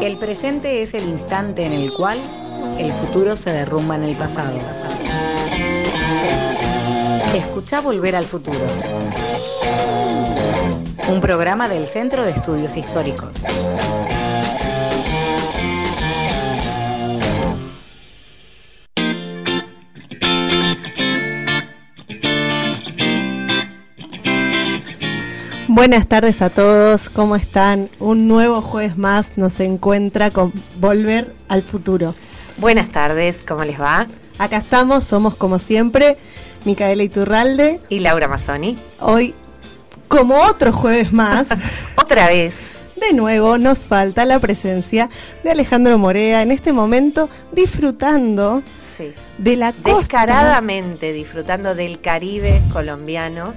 El presente es el instante en el cual el futuro se derrumba en el pasado. Escucha Volver al Futuro. Un programa del Centro de Estudios Históricos. Buenas tardes a todos, ¿cómo están? Un nuevo jueves más nos encuentra con Volver al Futuro. Buenas tardes, ¿cómo les va? Acá estamos, somos como siempre, Micaela Iturralde. Y Laura Mazzoni. Hoy, como otro jueves más. Otra vez. De nuevo nos falta la presencia de Alejandro Morea en este momento disfrutando de la costa. Descaradamente disfrutando del Caribe colombiano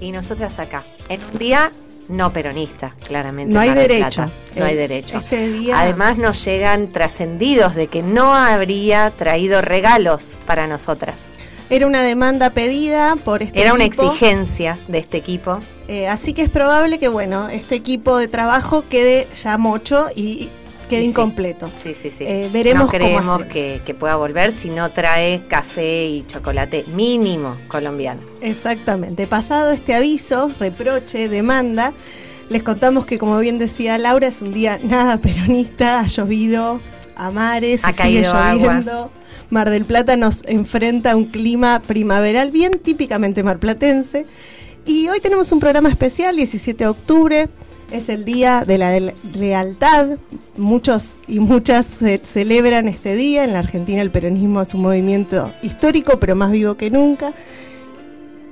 y nosotras acá, en un día no peronista, claramente. No hay derecho. No hay eh, derecho. Este Además nos llegan trascendidos de que no habría traído regalos para nosotras. Era una demanda pedida por este Era una exigencia de este equipo. Eh, así que es probable que, bueno, este equipo de trabajo quede ya mocho y quede incompleto. Sí, sí, sí. Eh, veremos no creemos que, que, pueda volver si no trae café y chocolate mínimo colombiano. Exactamente. Pasado este aviso, reproche, demanda, les contamos que, como bien decía Laura, es un día nada peronista, ha llovido a mares, ha sigue lloviendo. Mar del Plata nos enfrenta a un clima primaveral bien típicamente marplatense. Y hoy tenemos un programa especial, 17 de octubre, es el Día de la Lealtad. Muchos y muchas celebran este día. En la Argentina el peronismo es un movimiento histórico, pero más vivo que nunca.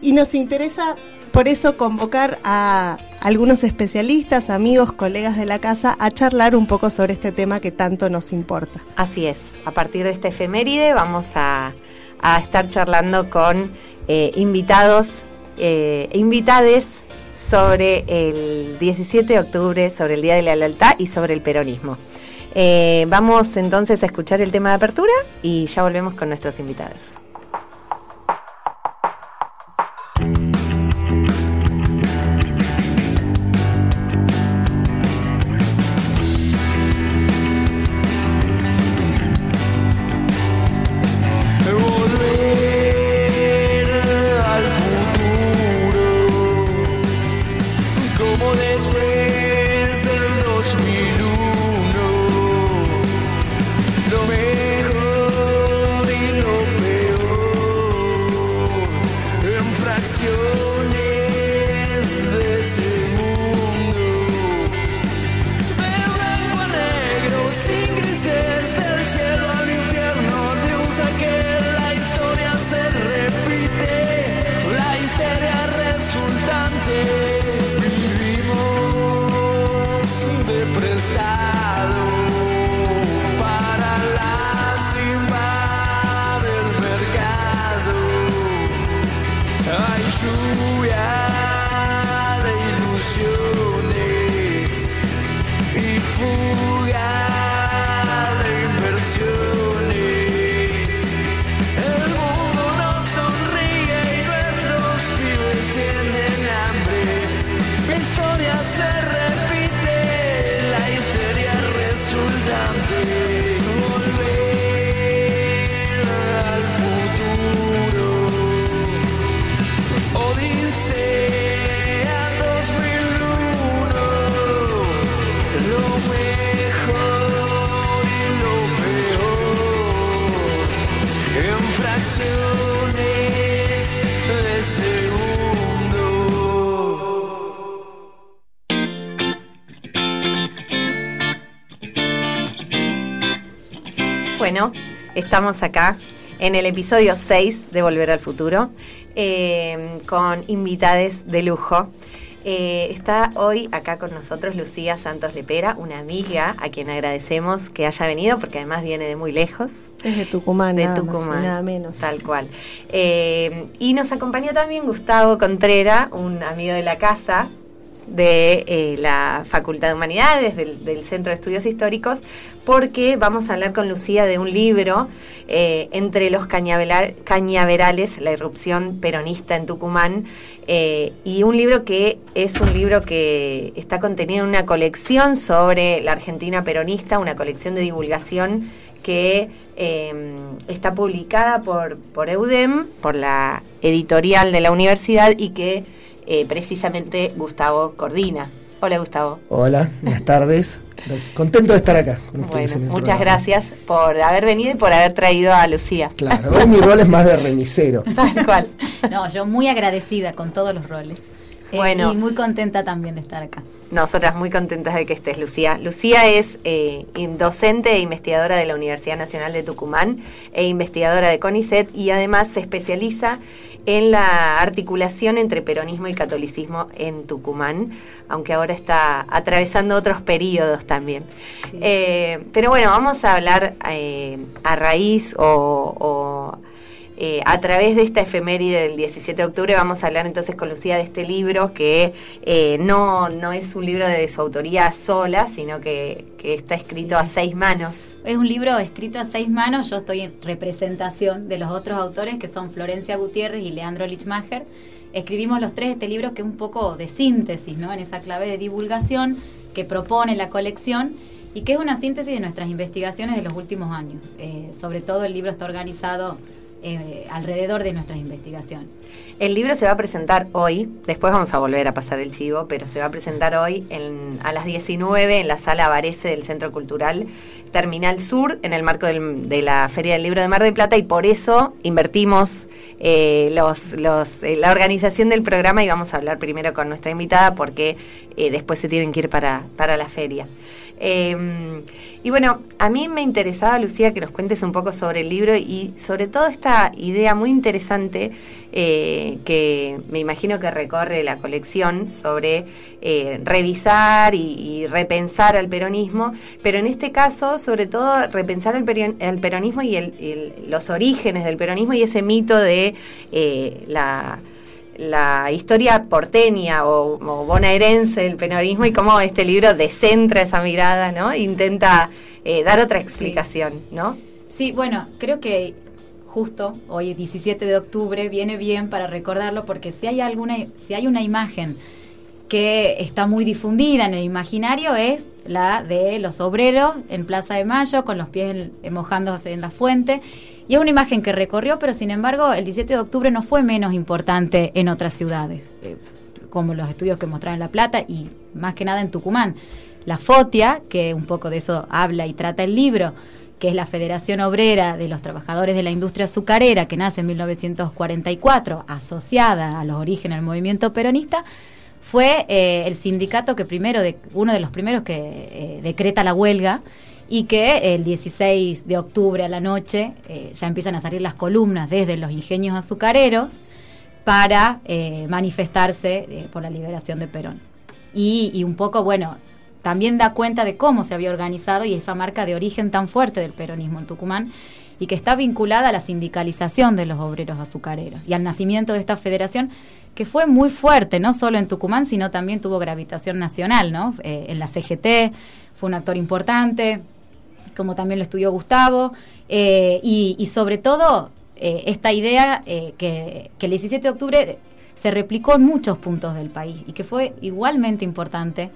Y nos interesa por eso convocar a algunos especialistas, amigos, colegas de la casa a charlar un poco sobre este tema que tanto nos importa. Así es, a partir de esta efeméride vamos a, estar charlando con eh, invitados e invitades sobre el 17 de octubre, sobre el Día de la Lealtad y sobre el peronismo. Eh, vamos entonces a escuchar el tema de apertura y ya volvemos con nuestros invitados. Estamos acá en el episodio 6 de Volver al Futuro eh, con invitades de lujo. Eh, está hoy acá con nosotros Lucía Santos Lepera, una amiga a quien agradecemos que haya venido porque además viene de muy lejos. Desde Tucumán, de Tucumán, nada menos. Tal cual. Eh, y nos acompaña también Gustavo Contrera, un amigo de la casa, de eh, la Facultad de Humanidades, del, Centro de Estudios Históricos, porque vamos a hablar con Lucía de un libro eh, entre los cañaverales, la irrupción peronista en Tucumán, eh, y un libro que es un libro que está contenido en una colección sobre la Argentina peronista, una colección de divulgación que está publicada por, por EUDEM, por la editorial de la universidad, y que eh, precisamente Gustavo coordina. Hola Gustavo. Hola, buenas tardes. Contento de estar acá con ustedes. muchas gracias por haber venido y por haber traído a Lucía. Claro, hoy mi rol es más de remisero. Tal cual. No, yo muy agradecida con todos los roles. Eh, bueno, y muy contenta también de estar acá. Nosotras muy contentas de que estés, Lucía. Lucía es eh, docente e investigadora de la Universidad Nacional de Tucumán e investigadora de CONICET y además se especializa en la articulación entre peronismo y catolicismo en Tucumán, aunque ahora está atravesando otros periodos también. Eh, pero bueno, vamos a hablar eh, a raíz o eh, a través de esta efeméride del 17 de octubre vamos a hablar entonces con Lucía de este libro que eh, no, no es un libro de su autoría sola, sino que, está escrito a seis manos. Es un libro escrito a seis manos, yo estoy en representación de los otros autores que son Florencia Gutiérrez y Leandro Lichmacher. Escribimos los tres este libro que es un poco de síntesis, ¿no? En esa clave de divulgación que propone la colección y que es una síntesis de nuestras investigaciones de los últimos años. Eh, sobre todo el libro está organizado eh, alrededor de nuestras investigaciones. El libro se va a presentar hoy, después vamos a volver a pasar el chivo, pero se va a presentar hoy a las 19 en la sala Varese del Centro Cultural Terminal Sur, en el marco de la Feria del Libro de Mar del Plata, y por eso invertimos eh, eh, la organización del programa y vamos a hablar primero con nuestra invitada porque después se tienen que ir para, para la feria. Em, y bueno, a mí me interesaba, Lucía, que nos cuentes un poco sobre el libro y sobre todo esta idea muy interesante eh, que me imagino que recorre la colección sobre eh, revisar y, repensar al peronismo, pero en este caso, sobre todo, repensar el, peronismo y los orígenes del peronismo y ese mito de eh, la la historia porteña o, bonaerense del peronismo y cómo este libro descentra esa mirada, ¿no? Intenta eh, dar otra explicación, ¿no? Sí, bueno, creo que justo hoy 17 de octubre viene bien para recordarlo porque si hay alguna si hay una imagen que está muy difundida en el imaginario es la de los obreros en Plaza de Mayo con los pies mojándose en la fuente y es una imagen que recorrió, pero sin embargo el 17 de octubre no fue menos importante en otras ciudades, eh, como los estudios que mostraron en La Plata y más que nada en Tucumán. La FOTIA, que un poco de eso habla y trata el libro, que es la Federación Obrera de los Trabajadores de la Industria Azucarera, que nace en 1944, asociada a los orígenes del movimiento peronista, fue eh, el sindicato que primero, de, uno de los primeros que eh, decreta la huelga y que el 16 de octubre a la noche eh, ya empiezan a salir las columnas desde los ingenios azucareros para eh, manifestarse eh, por la liberación de Perón. Y, un poco, bueno, también da cuenta de cómo se había organizado y esa marca de origen tan fuerte del peronismo en Tucumán y que está vinculada a la sindicalización de los obreros azucareros y al nacimiento de esta federación que fue muy fuerte, no solo en Tucumán, sino también tuvo gravitación nacional, ¿no? en la CGT fue un actor importante, como también lo estudió Gustavo, eh, y, sobre todo eh, esta idea eh, que, el 17 de octubre se replicó en muchos puntos del país y que fue igualmente importante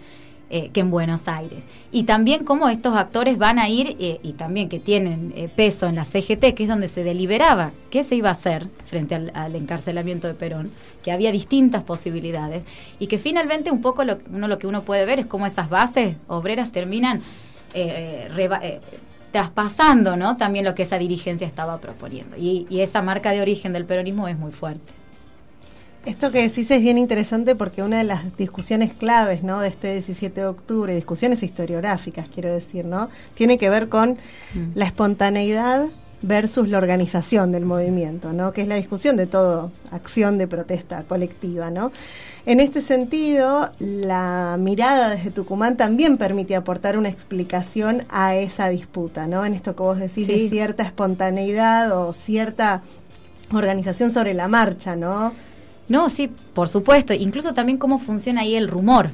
que en Buenos Aires. Y también cómo estos actores van a ir, y también que tienen peso en la CGT, que es donde se deliberaba qué se iba a hacer frente al, encarcelamiento de Perón, que había distintas posibilidades, y que finalmente un poco lo, uno, lo que uno puede ver es cómo esas bases obreras terminan eh, eh, traspasando ¿no? también lo que esa dirigencia estaba proponiendo. Y, esa marca de origen del peronismo es muy fuerte. Esto que decís es bien interesante porque una de las discusiones claves ¿no? de este 17 de octubre, discusiones historiográficas quiero decir, ¿no? tiene que ver con mm. la espontaneidad versus la organización del movimiento, ¿no? que es la discusión de todo acción de protesta colectiva. ¿no? En este sentido, la mirada desde Tucumán también permite aportar una explicación a esa disputa, ¿no? En esto que vos decís de cierta espontaneidad o cierta organización sobre la marcha, ¿no? No, sí, por supuesto. Incluso también cómo funciona ahí el rumor.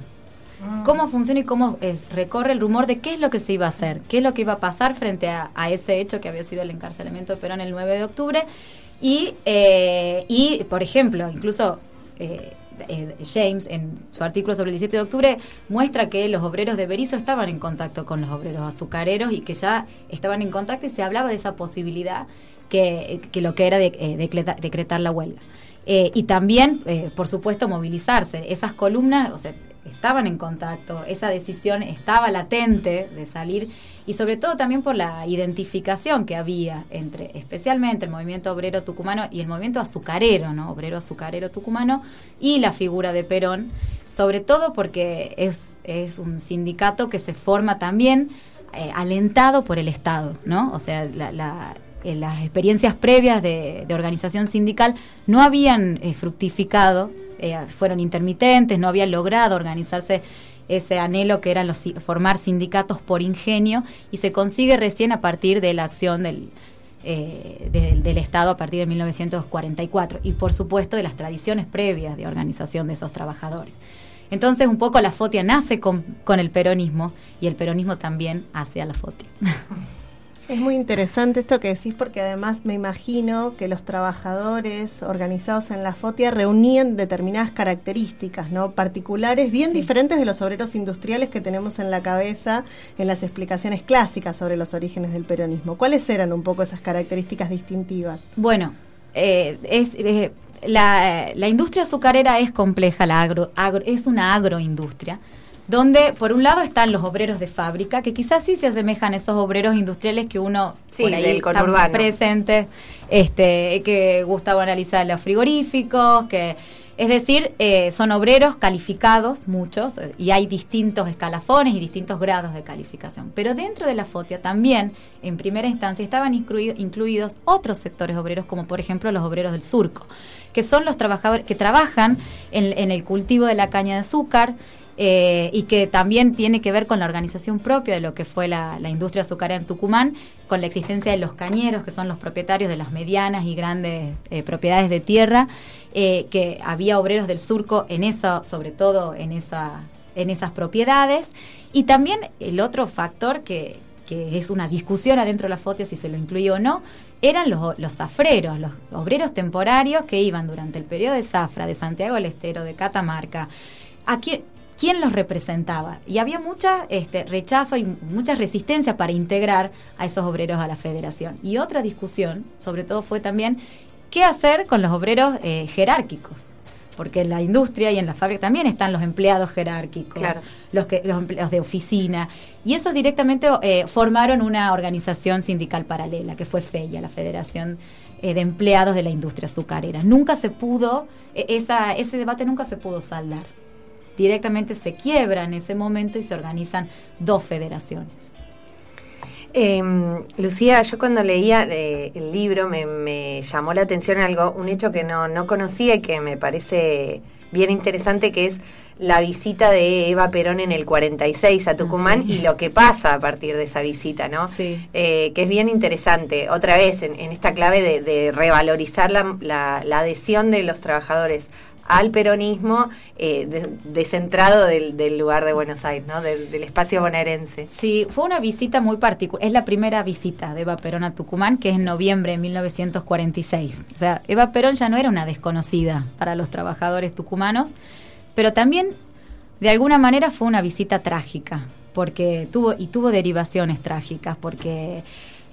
Cómo funciona y cómo eh, recorre el rumor de qué es lo que se iba a hacer, qué es lo que iba a pasar frente a, ese hecho que había sido el encarcelamiento de Perón el 9 de octubre. Y, eh, y por ejemplo, incluso eh, James, en su artículo sobre el 17 de octubre, muestra que los obreros de Berizo estaban en contacto con los obreros azucareros y que ya estaban en contacto y se hablaba de esa posibilidad que, lo que era de, decretar la huelga. Eh, y también, eh, por supuesto, movilizarse. Esas columnas o sea, estaban en contacto, esa decisión estaba latente de salir y sobre todo también por la identificación que había entre, especialmente el movimiento obrero tucumano y el movimiento azucarero, ¿no? Obrero azucarero tucumano y la figura de Perón, sobre todo porque es, es un sindicato que se forma también eh, alentado por el Estado, ¿no? O sea, la eh, las experiencias previas de, organización sindical no habían eh, fructificado, eh, fueron intermitentes, no había logrado organizarse ese anhelo que era los, formar sindicatos por ingenio y se consigue recién a partir de la acción del, del Estado a partir de 1944 y por supuesto de las tradiciones previas de organización de esos trabajadores. Entonces un poco la FOTIA nace con, con el peronismo y el peronismo también hace a la FOTIA. Es muy interesante esto que decís porque además me imagino que los trabajadores organizados en la FOTIA reunían determinadas características, ¿no? Particulares, bien diferentes de los obreros industriales que tenemos en la cabeza en las explicaciones clásicas sobre los orígenes del peronismo. ¿Cuáles eran un poco esas características distintivas? Bueno, eh, es... Eh, la, la, industria azucarera es compleja, la agro, agro, es una agroindustria donde por un lado están los obreros de fábrica, que quizás sí se asemejan a esos obreros industriales que uno por ahí está presente, este, que Gustavo analizar los frigoríficos, que es decir, eh, son obreros calificados, muchos, y hay distintos escalafones y distintos grados de calificación. Pero dentro de la FOTIA también, en primera instancia, estaban incluidos otros sectores obreros, como por ejemplo los obreros del surco, que son los trabajadores que trabajan en, en el cultivo de la caña de azúcar, eh, y que también tiene que ver con la organización propia de lo que fue la, industria azucarera en Tucumán, con la existencia de los cañeros, que son los propietarios de las medianas y grandes eh, propiedades de tierra, eh, que había obreros del surco en eso, sobre todo en esas, en esas propiedades. Y también el otro factor que, que es una discusión adentro de la FOTIA si se lo incluye o no, eran los, los zafreros, los obreros temporarios que iban durante el periodo de zafra de Santiago del Estero, de Catamarca. Aquí, quién los representaba. Y había mucha este, rechazo y mucha resistencia para integrar a esos obreros a la federación. Y otra discusión, sobre todo, fue también qué hacer con los obreros eh, jerárquicos. Porque en la industria y en la fábrica también están los empleados jerárquicos, los, que, los empleados de oficina. Y esos directamente eh, formaron una organización sindical paralela, que fue FEIA, la Federación eh, de Empleados de la Industria Azucarera. Nunca se pudo, e, esa, ese debate nunca se pudo saldar directamente se quiebra en ese momento y se organizan dos federaciones. Em, Lucía, yo cuando leía eh, el libro me, llamó la atención algo, un hecho que no, conocía y que me parece bien interesante, que es la visita de Eva Perón en el 46 a Tucumán y lo que pasa a partir de esa visita, ¿no? Sí. Eh, que es bien interesante, otra vez, en, esta clave de, revalorizar la, la, adhesión de los trabajadores al peronismo eh, descentrado del, lugar de Buenos Aires, ¿no? del, espacio bonaerense. Sí, fue una visita muy particular. Es la primera visita de Eva Perón a Tucumán, que es en noviembre de 1946. O sea, Eva Perón ya no era una desconocida para los trabajadores tucumanos, pero también, de alguna manera, fue una visita trágica, porque tuvo, y tuvo derivaciones trágicas, porque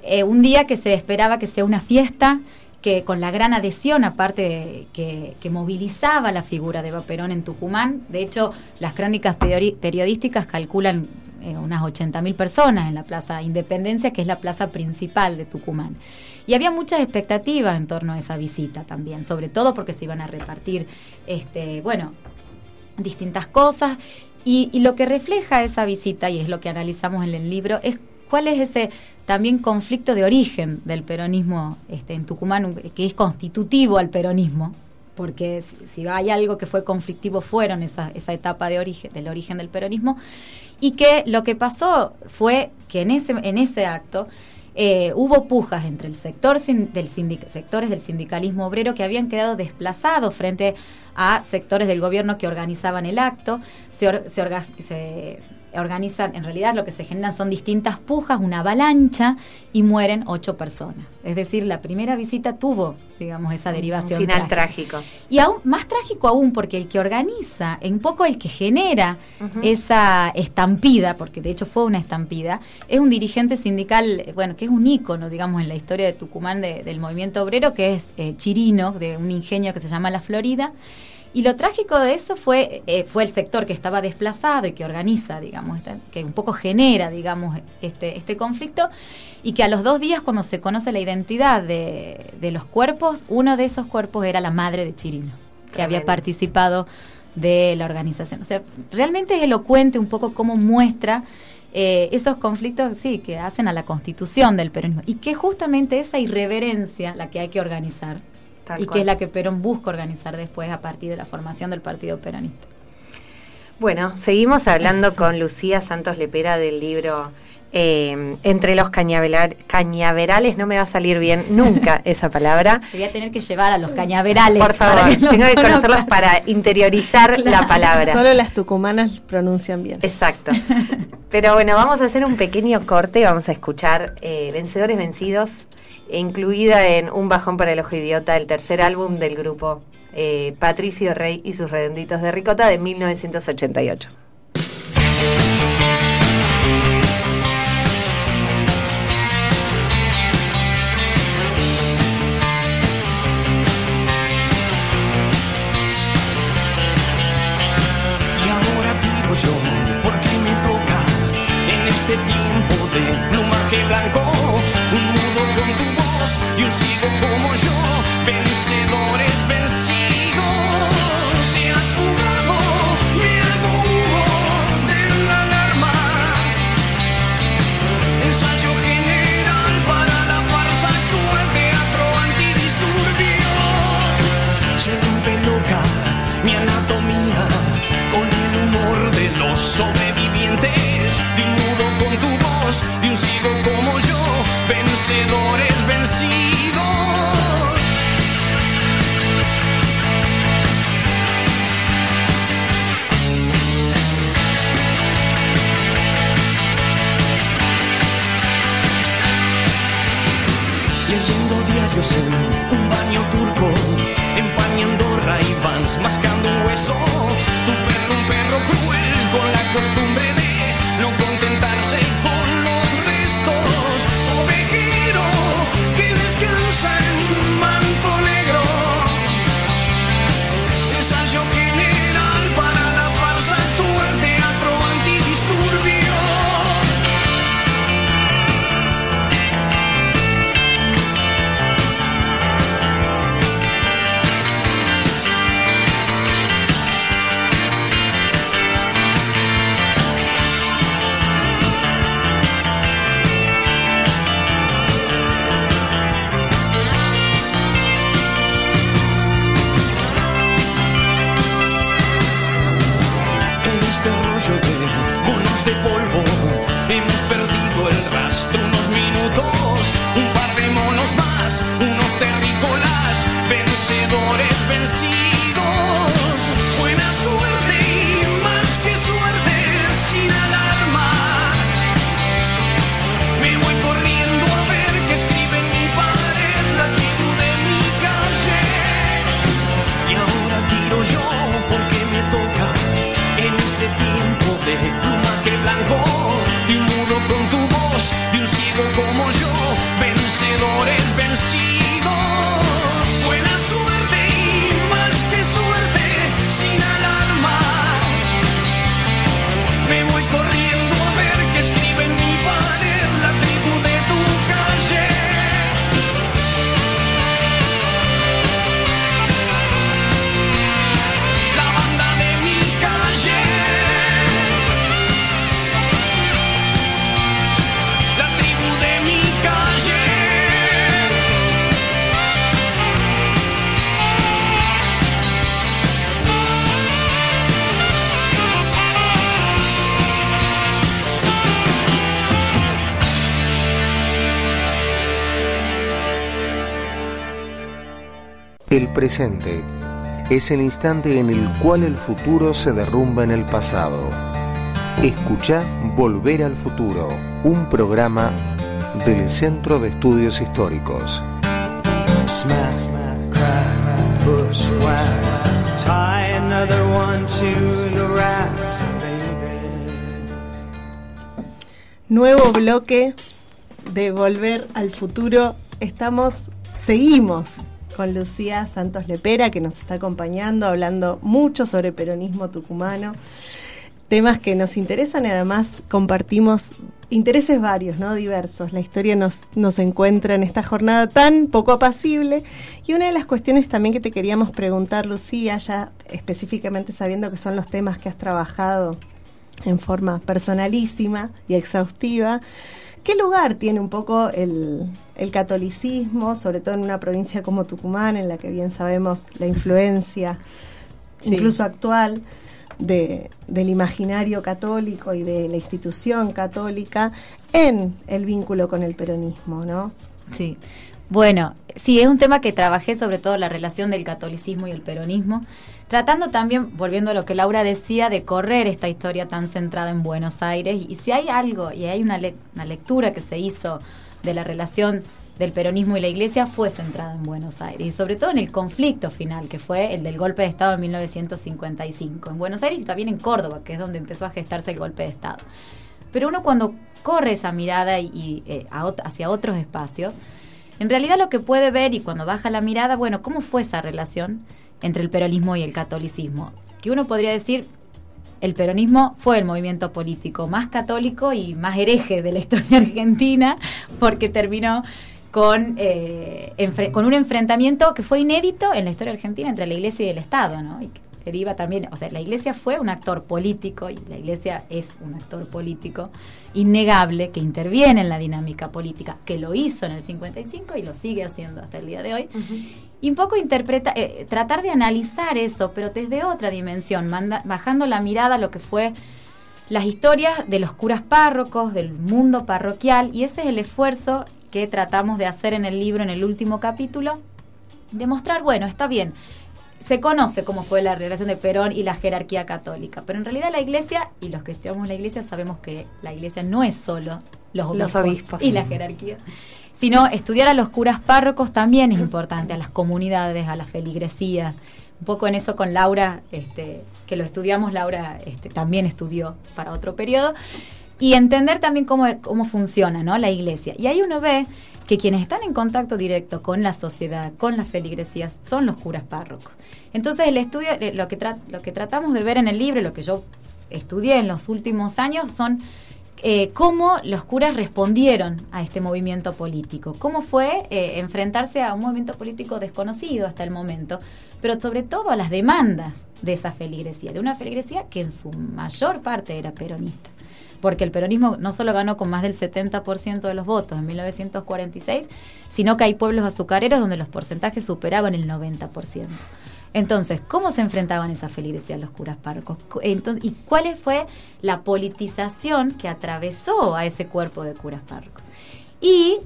eh, un día que se esperaba que sea una fiesta, que con la gran adhesión, aparte que, movilizaba la figura de Eva Perón en Tucumán, de hecho las crónicas periodísticas calculan eh, unas 80.000 personas en la Plaza Independencia, que es la plaza principal de Tucumán. Y había muchas expectativas en torno a esa visita también, sobre todo porque se iban a repartir, este, bueno, distintas cosas. y lo que refleja esa visita, y es lo que analizamos en el libro, es cuál es ese también conflicto de origen del peronismo este, en Tucumán, que es constitutivo al peronismo, porque si, hay algo que fue conflictivo fueron esa, esa etapa de origen, del origen del peronismo, y que lo que pasó fue que en ese, en ese acto eh, hubo pujas entre el sector del sectores del sindicalismo obrero que habían quedado desplazados frente a sectores del gobierno que organizaban el acto. Se, se, organizan, en realidad lo que se generan son distintas pujas, una avalancha y mueren ocho personas. Es decir, la primera visita tuvo, digamos, esa derivación. Un final trágico. Y aún más trágico aún porque el que organiza, en poco el que genera esa estampida, porque de hecho fue una estampida, es un dirigente sindical, bueno, que es un ícono, digamos, en la historia de Tucumán del movimiento obrero, que es eh, Chirino, de un ingenio que se llama La Florida y lo trágico de eso fue, eh, fue el sector que estaba desplazado y que organiza, digamos, este, que un poco genera, digamos, este, este conflicto, y que a los dos días, cuando se conoce la identidad de, los cuerpos, uno de esos cuerpos era la madre de Chirino, que había participado de la organización. O sea, realmente es elocuente un poco cómo muestra eh, esos conflictos, sí, que hacen a la constitución del peronismo, y que justamente esa irreverencia la que hay que organizar y que es la que Perón busca organizar después a partir de la formación del Partido Peronista. Bueno, seguimos hablando con Lucía Santos Lepera del libro eh, Entre los cañaverales, no me va a salir bien nunca esa palabra. Te voy a tener que llevar a los cañaverales. Por favor, tengo que conocerlos para interiorizar la palabra. Solo las tucumanas pronuncian bien. Exacto. Pero bueno, vamos a hacer un pequeño corte, vamos a escuchar eh, Vencedores Vencidos incluida en Un bajón para el ojo idiota, el tercer álbum del grupo eh, Patricio Rey y sus redonditos de ricota de 1988. Este tiempo de plumaje blanco sigo como yo, vencedores mascando un hueso. Es el instante en el cual el futuro se derrumba en el pasado. Escucha Volver al Futuro, un programa del Centro de Estudios Históricos. Nuevo bloque de Volver al Futuro. Estamos, seguimos con Lucía Santos Lepera, que nos está acompañando, hablando mucho sobre peronismo tucumano, temas que nos interesan y además compartimos intereses varios, ¿no? Diversos. La historia nos, nos encuentra en esta jornada tan poco apacible. Y una de las cuestiones también que te queríamos preguntar, Lucía, ya específicamente sabiendo que son los temas que has trabajado en forma personalísima y exhaustiva, ¿Qué lugar tiene un poco el, catolicismo, sobre todo en una provincia como Tucumán, en la que bien sabemos la influencia, incluso actual, de, del imaginario católico y de la institución católica en el vínculo con el peronismo, ¿no? Sí. Bueno, sí, es un tema que trabajé sobre todo la relación del catolicismo y el peronismo tratando también, volviendo a lo que Laura decía, de correr esta historia tan centrada en Buenos Aires. Y si hay algo, y hay una, una lectura que se hizo de la relación del peronismo y la iglesia, fue centrada en Buenos Aires. Y sobre todo en el conflicto final, que fue el del golpe de Estado en 1955. En Buenos Aires y también en Córdoba, que es donde empezó a gestarse el golpe de Estado. Pero uno cuando corre esa mirada y, eh, hacia otros espacios, en realidad lo que puede ver y cuando baja la mirada, bueno, ¿cómo fue esa relación? Entre el peronismo y el catolicismo. Que uno podría decir, el peronismo fue el movimiento político más católico y más hereje de la historia argentina, porque terminó con, eh, con un enfrentamiento que fue inédito en la historia argentina entre la iglesia y el Estado, ¿no? Y que deriva también, o sea, la iglesia fue un actor político y la iglesia es un actor político innegable que interviene en la dinámica política, que lo hizo en el 55 y lo sigue haciendo hasta el día de hoy y un poco interpreta, eh, tratar de analizar eso, pero desde otra dimensión, bajando la mirada a lo que fue las historias de los curas párrocos, del mundo parroquial, y ese es el esfuerzo que tratamos de hacer en el libro, en el último capítulo, demostrar, bueno, está bien, se conoce cómo fue la relación de Perón y la jerarquía católica, pero en realidad la iglesia, y los que estudiamos la iglesia sabemos que la iglesia no es solo los obispos. y la jerarquía sino estudiar a los curas párrocos también es importante, a las comunidades, a las feligresías. Un poco en eso con Laura, este, que lo estudiamos, Laura este, también estudió para otro periodo, y entender también cómo, cómo funciona ¿no? la iglesia. Y ahí uno ve que quienes están en contacto directo con la sociedad, con las feligresías, son los curas párrocos. Entonces el estudio, eh, lo que, lo que tratamos de ver en el libro, lo que yo estudié en los últimos años, son eh, cómo los curas respondieron a este movimiento político, cómo fue eh, enfrentarse a un movimiento político desconocido hasta el momento, pero sobre todo a las demandas de esa feligresía, de una feligresía que en su mayor parte era peronista. Porque el peronismo no solo ganó con más del 70% de los votos en 1946, sino que hay pueblos azucareros donde los porcentajes superaban el 90%. Entonces, ¿cómo se enfrentaban esas feligresías los curas párrocos? Entonces, ¿Y cuál fue la politización que atravesó a ese cuerpo de curas párrocos? Y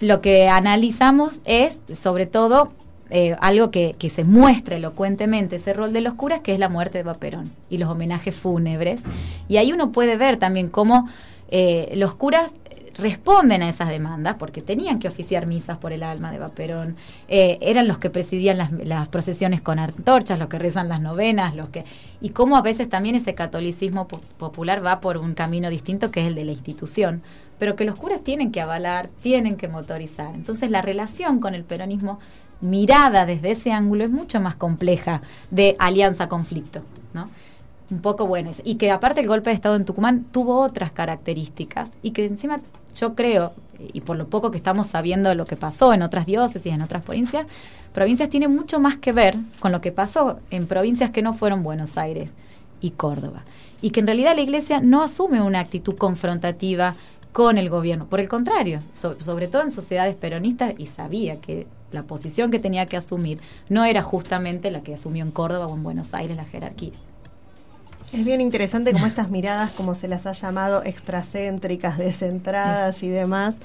lo que analizamos es, sobre todo, eh, algo que, se muestra elocuentemente ese rol de los curas, que es la muerte de Paperón y los homenajes fúnebres. Y ahí uno puede ver también cómo eh, los curas responden a esas demandas porque tenían que oficiar misas por el alma de Vaperón, eh, eran los que presidían las, procesiones con antorchas, los que rezan las novenas, los que y cómo a veces también ese catolicismo popular va por un camino distinto que es el de la institución, pero que los curas tienen que avalar, tienen que motorizar. Entonces la relación con el peronismo mirada desde ese ángulo es mucho más compleja de alianza-conflicto, ¿no? un poco bueno. Y que aparte el golpe de Estado en Tucumán tuvo otras características y que encima yo creo, y por lo poco que estamos sabiendo de lo que pasó en otras diócesis, en otras provincias, provincias tiene mucho más que ver con lo que pasó en provincias que no fueron Buenos Aires y Córdoba. Y que en realidad la Iglesia no asume una actitud confrontativa con el gobierno. Por el contrario, sobre todo en sociedades peronistas, y sabía que la posición que tenía que asumir no era justamente la que asumió en Córdoba o en Buenos Aires la jerarquía. Es bien interesante como estas miradas, como se las ha llamado, extracéntricas, descentradas y demás,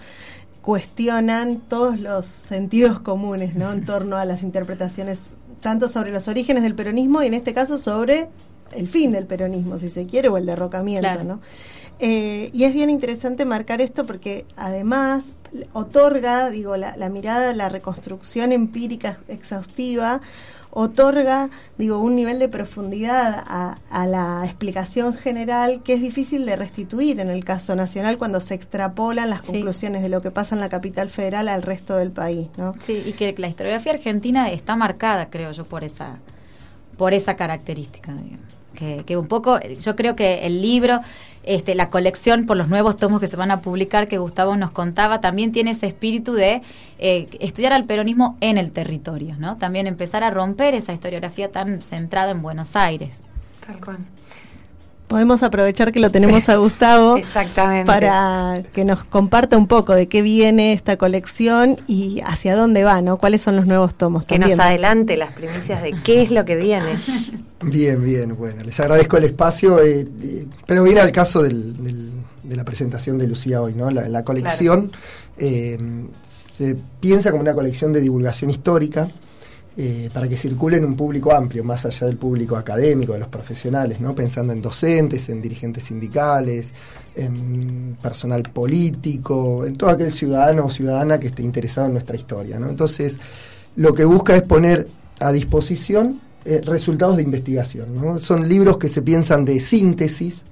cuestionan todos los sentidos comunes, ¿no? En torno a las interpretaciones, tanto sobre los orígenes del peronismo y en este caso sobre el fin del peronismo, si se quiere, o el derrocamiento, ¿no? Eh, y es bien interesante marcar esto porque además otorga, digo, la, la mirada, la reconstrucción empírica exhaustiva, otorga, digo, un nivel de profundidad a, la explicación general que es difícil de restituir en el caso nacional cuando se extrapolan las conclusiones de lo que pasa en la capital federal al resto del país, ¿no? Sí, y que la historiografía argentina está marcada, creo yo, por esa, por esa característica. Que, que un poco, yo creo que el libro este, la colección por los nuevos tomos que se van a publicar que Gustavo nos contaba, también tiene ese espíritu de eh, estudiar al peronismo en el territorio, ¿no? También empezar a romper esa historiografía tan centrada en Buenos Aires. Tal cual podemos aprovechar que lo tenemos a Gustavo para que nos comparta un poco de qué viene esta colección y hacia dónde va, ¿no? ¿Cuáles son los nuevos tomos? Que nos adelante las primicias de qué es lo que viene. Bien, bien, bueno, les agradezco el espacio, eh, eh, pero viene al caso de la presentación de Lucía hoy, ¿no? La, colección eh, se piensa como una colección de divulgación histórica eh, para que circule en un público amplio, más allá del público académico, de los profesionales, ¿no? pensando en docentes, en dirigentes sindicales, en personal político, en todo aquel ciudadano o ciudadana que esté interesado en nuestra historia. Entonces, lo que busca es poner a disposición eh, resultados de investigación. Son libros que se piensan de síntesis,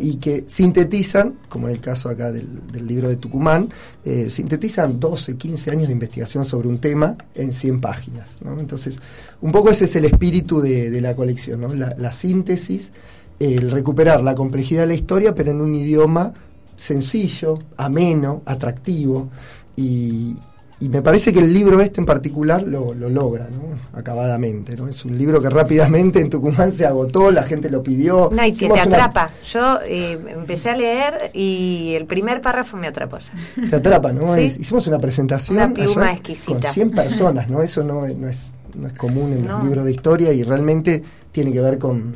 y que sintetizan, como en el caso acá del, libro de Tucumán, eh, sintetizan 12, 15 años de investigación sobre un tema en 100 páginas. Entonces, un poco ese es el espíritu de, la colección, ¿no? la, síntesis, el recuperar la complejidad de la historia, pero en un idioma sencillo, ameno, atractivo y, y me parece que el libro este en particular lo, logra, ¿no? Acabadamente, ¿no? Es un libro que rápidamente en Tucumán se agotó, la gente lo pidió. No, y que te atrapa. Yo eh, empecé a leer y el primer párrafo me atrapó ya. Te atrapa, ¿no? hicimos una presentación con 100 personas, ¿no? Eso no, no, es, no es común en los libros de historia y realmente tiene que ver con,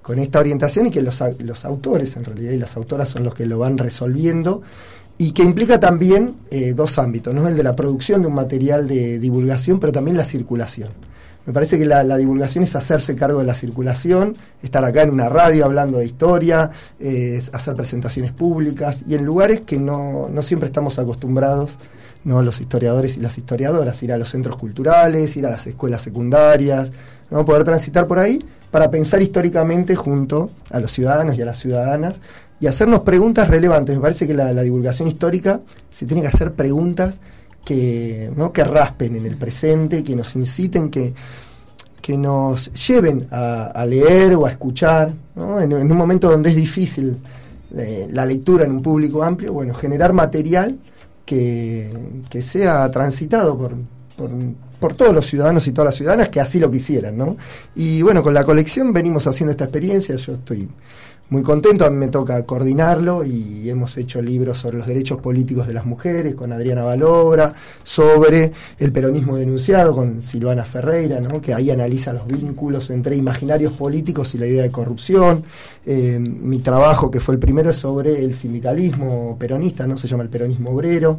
con esta orientación y que los, los autores en realidad y las autoras son los que lo van resolviendo y que implica también eh, dos ámbitos, ¿no? el de la producción de un material de divulgación, pero también la circulación. Me parece que la, divulgación es hacerse cargo de la circulación, estar acá en una radio hablando de historia, hacer presentaciones públicas y en lugares que no, no siempre estamos acostumbrados, ¿no? los historiadores y las historiadoras, ir a los centros culturales, ir a las escuelas secundarias, ¿no? poder transitar por ahí para pensar históricamente junto a los ciudadanos y a las ciudadanas y hacernos preguntas relevantes. Me parece que la, divulgación histórica se tiene que hacer preguntas que, ¿no? que raspen en el presente, que nos inciten, que, que nos lleven a, leer o a escuchar, en, un momento donde es difícil eh, la lectura en un público amplio, bueno, generar material que, que sea transitado por, por, por, todos los ciudadanos y todas las ciudadanas que así lo quisieran, ¿no? Y bueno, con la colección venimos haciendo esta experiencia, yo estoy muy contento, a mí me toca coordinarlo y hemos hecho libros sobre los derechos políticos de las mujeres con Adriana Valobra, sobre el peronismo denunciado con Silvana Ferreira, ¿no? que ahí analiza los vínculos entre imaginarios políticos y la idea de corrupción. Eh, mi trabajo, que fue el primero, es sobre el sindicalismo peronista, ¿no? se llama el peronismo obrero.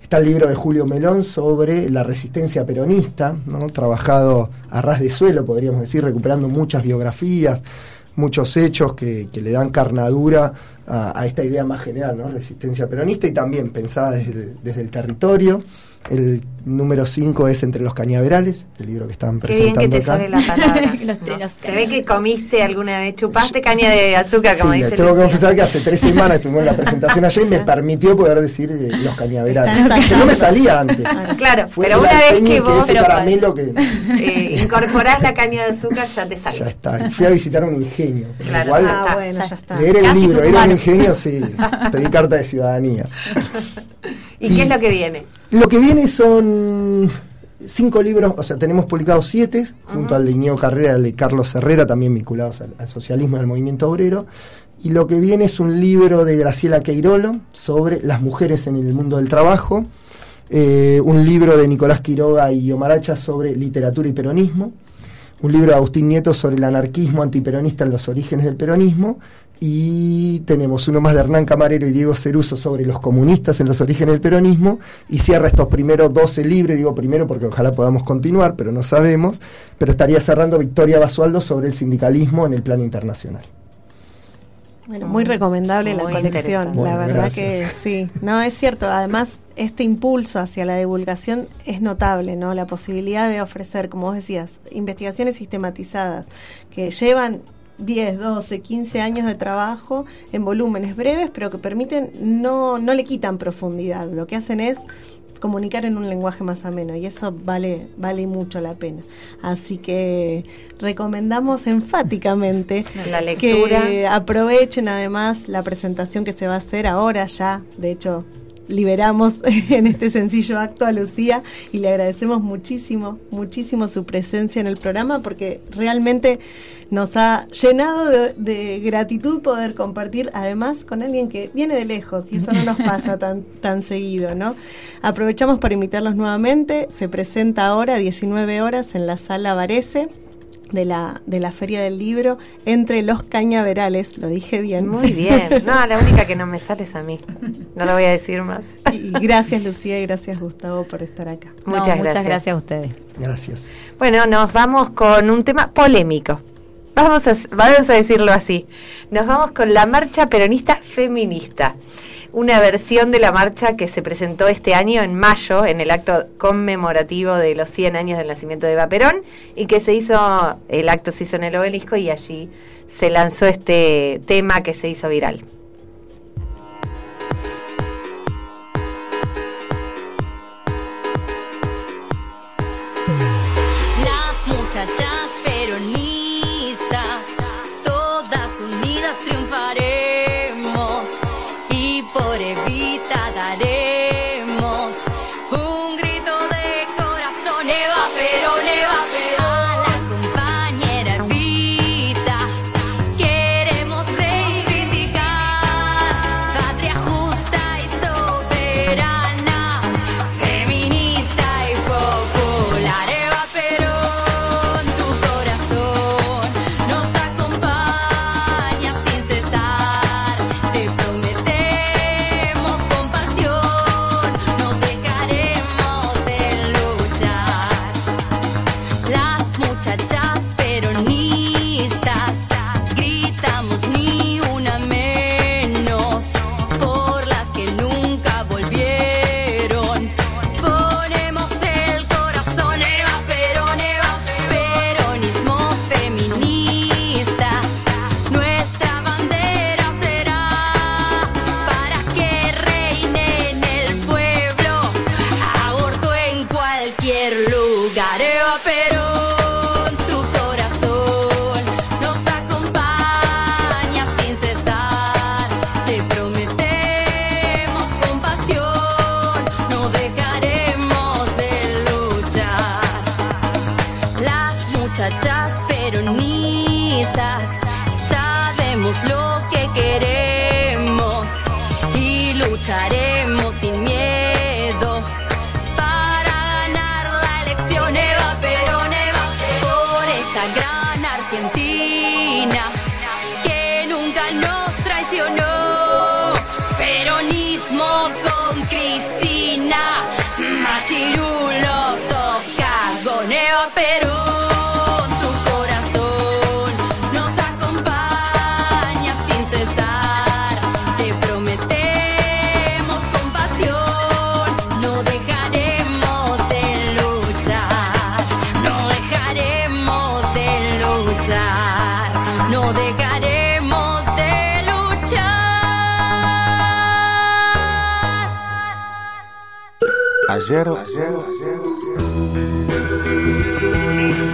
Está el libro de Julio Melón sobre la resistencia peronista, ¿no? trabajado a ras de suelo, podríamos decir, recuperando muchas biografías muchos hechos que, le dan carnadura a, esta idea más general, ¿no? Resistencia peronista y también pensada desde, desde el territorio. El número 5 es Entre los cañaverales, el libro que estaban presentando Qué bien que te sale la palabra. Se ve que comiste alguna vez, chupaste caña de azúcar, como sí, dice tengo que confesar que hace tres semanas estuvimos en la presentación allá y me permitió poder decir eh, los cañaverales. que no me salía antes. Claro, pero una vez que vos que caramelo que, eh, incorporás la caña de azúcar, ya te sale. Ya está. fui a visitar un ingenio. Claro, igual, ah, bueno, ya está. Leer el libro, era un ingenio, sí. Pedí carta de ciudadanía. ¿Y, qué es lo que viene? Lo que viene son cinco libros, o sea, tenemos publicados siete, junto al de Iñigo Carrera de Carlos Herrera, también vinculados al, socialismo y al movimiento obrero. Y lo que viene es un libro de Graciela Queirolo sobre las mujeres en el mundo del trabajo, eh, un libro de Nicolás Quiroga y Omaracha sobre literatura y peronismo, un libro de Agustín Nieto sobre el anarquismo antiperonista en los orígenes del peronismo, y tenemos uno más de Hernán Camarero y Diego Ceruso sobre los comunistas en los orígenes del peronismo, y cierra estos primeros 12 libros, digo primero porque ojalá podamos continuar, pero no sabemos, pero estaría cerrando Victoria Basualdo sobre el sindicalismo en el plano internacional. Bueno, muy recomendable la colección, la verdad que sí. No, es cierto, además este impulso hacia la divulgación es notable, ¿no? La posibilidad de ofrecer, como vos decías, investigaciones sistematizadas que llevan 10, 12, 15 años de trabajo en volúmenes breves, pero que permiten, no, no le quitan profundidad, lo que hacen es comunicar en un lenguaje más ameno y eso vale, vale mucho la pena. Así que recomendamos enfáticamente que aprovechen además la presentación que se va a hacer ahora ya, de hecho liberamos en este sencillo acto a Lucía y le agradecemos muchísimo, muchísimo su presencia en el programa porque realmente nos ha llenado de, gratitud poder compartir además con alguien que viene de lejos y eso no nos pasa tan, tan seguido, ¿no? Aprovechamos para invitarlos nuevamente, se presenta ahora a 19 horas en la sala Varese de la, de la Feria del Libro entre los cañaverales, lo dije bien. Muy bien, no, la única que no me sale es a mí, no lo voy a decir más. Y gracias Lucía y gracias Gustavo por estar acá. muchas gracias. Muchas gracias a ustedes. Gracias. Bueno, nos vamos con un tema polémico. Vamos a, vamos a decirlo así. Nos vamos con la marcha peronista feminista una versión de la marcha que se presentó este año en mayo en el acto conmemorativo de los 100 años del nacimiento de Eva Perón y que se hizo, el acto se hizo en el obelisco y allí se lanzó este tema que se hizo viral. queremos y lucharemos.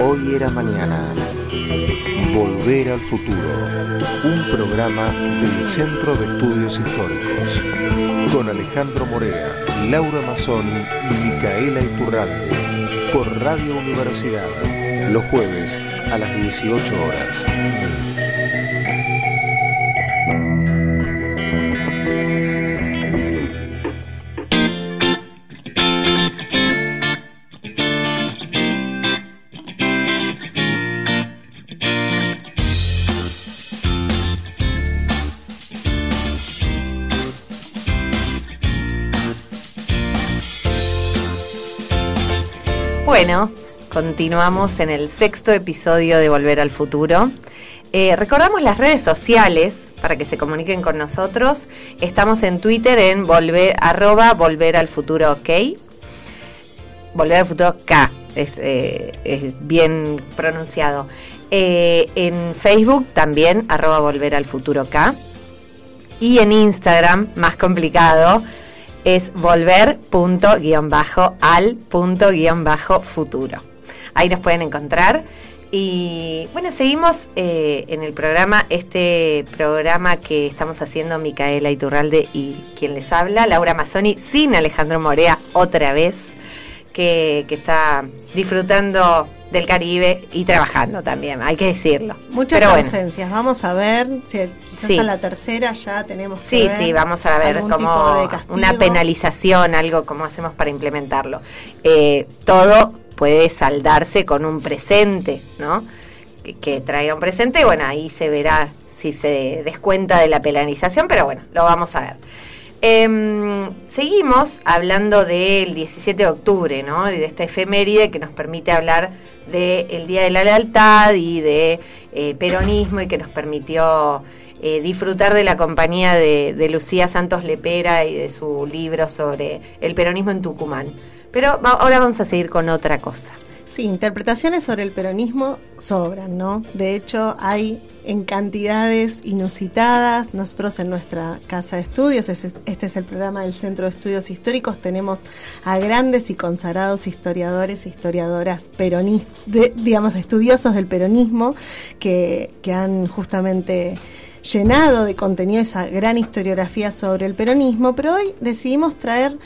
Hoy era mañana. Volver al futuro. Un programa del Centro de Estudios Históricos. Con Alejandro Morea, Laura Mazzoni y Micaela Iturralde. Por Radio Universidad. Los jueves a las 18 horas. Continuamos en el sexto episodio de Volver al Futuro. Eh, recordamos las redes sociales para que se comuniquen con nosotros. Estamos en Twitter en volver, arroba volver al futuro ok. Volver al futuro K, es, eh, bien pronunciado. Eh, en Facebook también, arroba volver al futuro K. Y en Instagram, más complicado, es volver.al.futuro. Ahí nos pueden encontrar. Y bueno, seguimos eh, en el programa, este programa que estamos haciendo Micaela Iturralde y quien les habla, Laura Mazzoni, sin Alejandro Morea otra vez, que, está disfrutando del Caribe y trabajando también, hay que decirlo. Muchas ausencias, vamos a ver si quizás a la tercera ya tenemos que Sí, sí, vamos a ver como una penalización, algo como hacemos para implementarlo. Eh, todo puede saldarse con un presente, ¿no? Que, traiga un presente bueno, ahí se verá si se descuenta de la penalización, pero bueno, lo vamos a ver. Em, seguimos hablando del 17 de octubre, ¿no? De esta efeméride que nos permite hablar del Día de la Lealtad y de eh, peronismo y que nos permitió eh, disfrutar de la compañía de Lucía Santos Lepera y de su libro sobre el peronismo en Tucumán. Pero ahora vamos a seguir con otra cosa. Sí, interpretaciones sobre el peronismo sobran, ¿no? De hecho, hay en cantidades inusitadas. Nosotros en nuestra casa de estudios, este es el programa del Centro de Estudios Históricos, tenemos a grandes y consagrados historiadores e historiadoras peronistas, digamos, estudiosos del peronismo, que, que han justamente llenado de contenido esa gran historiografía sobre el peronismo, pero hoy decidimos traer